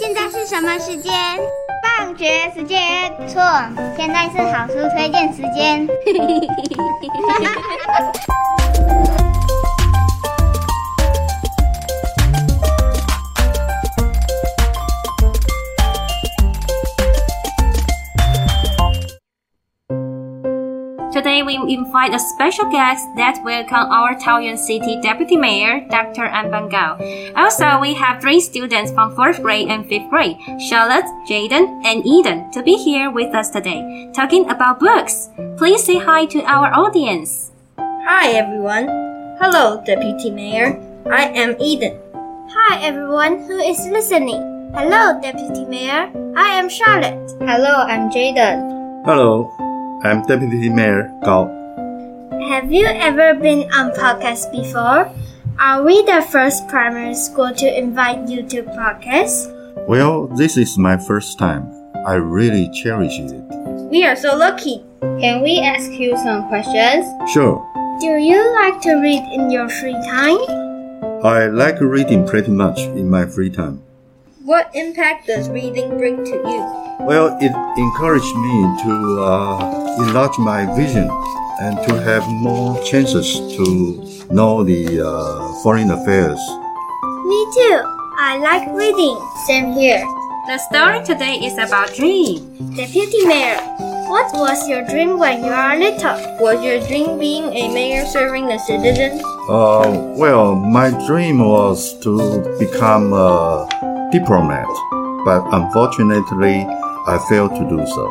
现在是什么时间？放学时间。错，现在是好书推荐时间。Today we invite a special guest that will welcome our Taoyuan City Deputy Mayor, Dr. An Gao. Also, we have three students from 4th grade and 5th grade, Charlotte, Jayden, and Eden, to be here with us today, talking about books. Please say hi to our audience. Hi everyone. Hello, Deputy Mayor. I am Eden. Hi everyone who is listening. Hello, Deputy Mayor. I am Charlotte. Hello, I'm Jayden. Hello, I'm Deputy Mayor Gao. Have you ever been on podcast before? Are we the first primary school to invite you to podcast? Well, this is my first time. I really cherish it. We are so lucky. Can we ask you some questions? Sure, Do you like to read in your free time? I like reading pretty much in my free time. What impact does reading bring to you? Well, it encouraged me to uh, enlarge my vision and to have more chances to know the uh, foreign affairs. Me too. I like reading. Same here. The story today is about dream. Deputy Mayor, what was your dream when you were little? Was your dream being a mayor serving the citizens? Uh, well, my dream was to become a diplomat, but unfortunately, I failed to do so.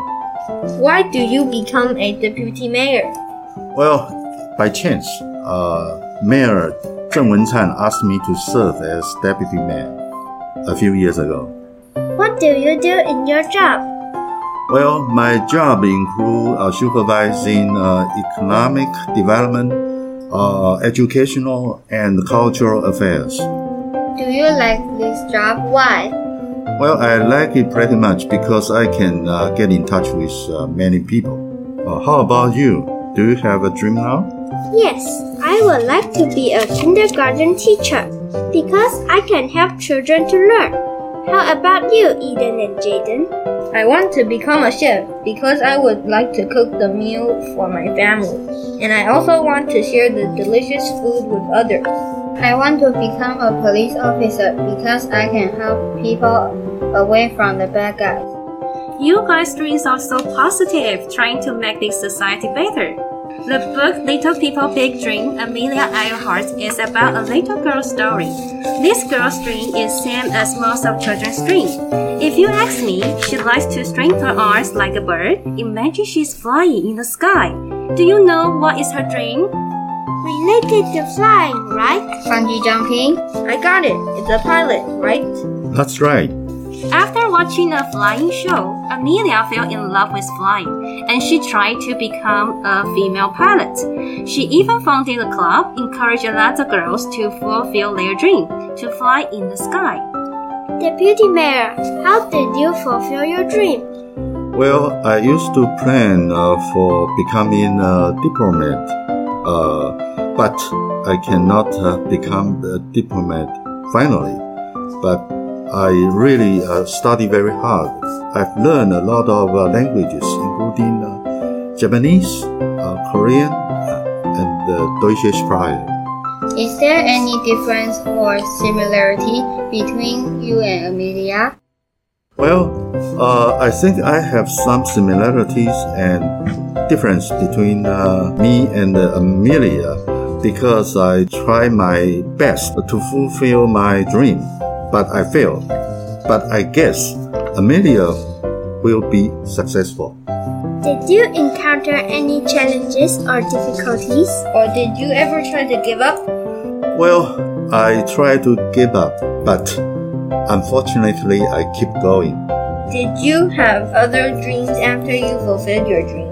Why do you become a deputy mayor? Well, by chance, uh, Mayor Zheng Wencan asked me to serve as deputy mayor a few years ago. What do you do in your job? Well, my job includes uh, supervising uh, economic development, uh, educational, and cultural affairs. Do you like this job? Why? Well, I like it pretty much because I can uh, get in touch with uh, many people. Uh, how about you? Do you have a dream now? Yes, I would like to be a kindergarten teacher because I can help children to learn. How about you, Eden and Jayden? I want to become a chef because I would like to cook the meal for my family. And I also want to share the delicious food with others. I want to become a police officer because I can help people away from the bad guys. You guys' dreams are so positive, trying to make this society better. The book Little People Big Dream, Amelia Earhart, is about a little girl's story. This girl's dream is same as most of children's dreams. If you ask me, she likes to string her arms like a bird. Imagine she's flying in the sky. Do you know what is her dream? Related to flying, right? Bungee jumping? I got it. It's a pilot, right? That's right. After watching a flying show, Amelia fell in love with flying and she tried to become a female pilot. She even founded a club, encouraging other girls to fulfill their dream to fly in the sky. Deputy Mayor, how did you fulfill your dream? Well, I used to plan uh, for becoming a diplomat, uh, but I cannot uh, become a diplomat finally. But I really uh, study very hard. I've learned a lot of uh, languages, including uh, Japanese, uh, Korean, uh, and uh, Deutsche Sprache. Is there any difference or similarity between you and Amelia? Well, uh, I think I have some similarities and difference between uh, me and Amelia because I try my best to fulfill my dream, but I failed. But I guess Amelia will be successful. Did you encounter any challenges or difficulties? Or did you ever try to give up? Well, I tried to give up, but unfortunately, I keep going. Did you have other dreams after you fulfilled your dream?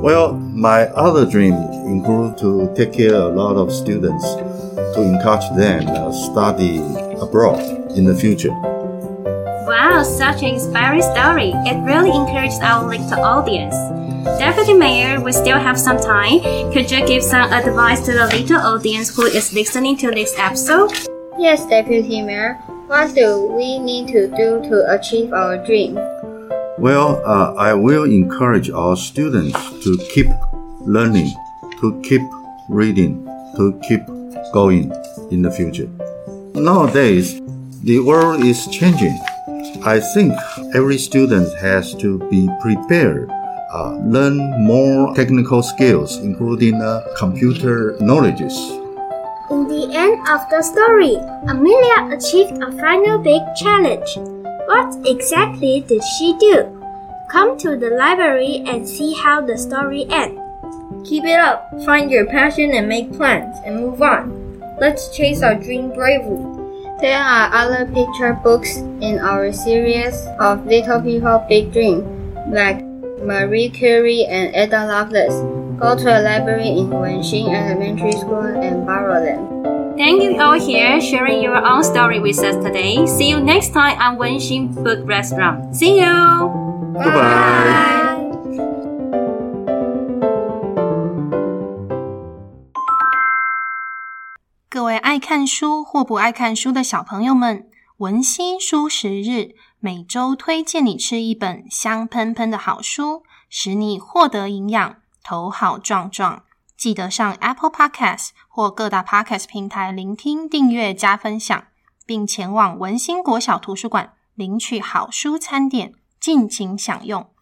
Well, my other dream include to take care of a lot of students to encourage them uh, study abroad in the future. Wow, such an inspiring story. It really encourages our little audience. Deputy Mayor, we still have some time. Could you give some advice to the little audience who is listening to this episode? Yes, Deputy Mayor. What do we need to do to achieve our dream? Well, uh, I will encourage our students to keep learning, to keep reading, to keep going in the future. Nowadays, the world is changing. I think every student has to be prepared, uh, learn more technical skills, including uh, computer knowledges. In the end of the story, Amelia achieved a final big challenge. What exactly did she do? Come to the library and see how the story ends. Keep it up, find your passion and make plans, and move on. Let's chase our dream bravely. There are other picture books in our series of Little People Big Dream, like Marie Curie and Ada Lovelace. Go to a library in Wenxin Elementary School and borrow them. Thank you all here sharing your own story with us today. See you next time on Wenxin Book Restaurant. See you! Goodbye. Bye. 各位爱看书或不爱看书的小朋友们，文心书食日每周推荐你吃一本香喷喷的好书，使你获得营养，头好壮壮。记得上 Apple Podcast 或各大 Podcast 平台聆听、订阅、加分享，并前往文心国小图书馆领取好书餐点，尽情享用。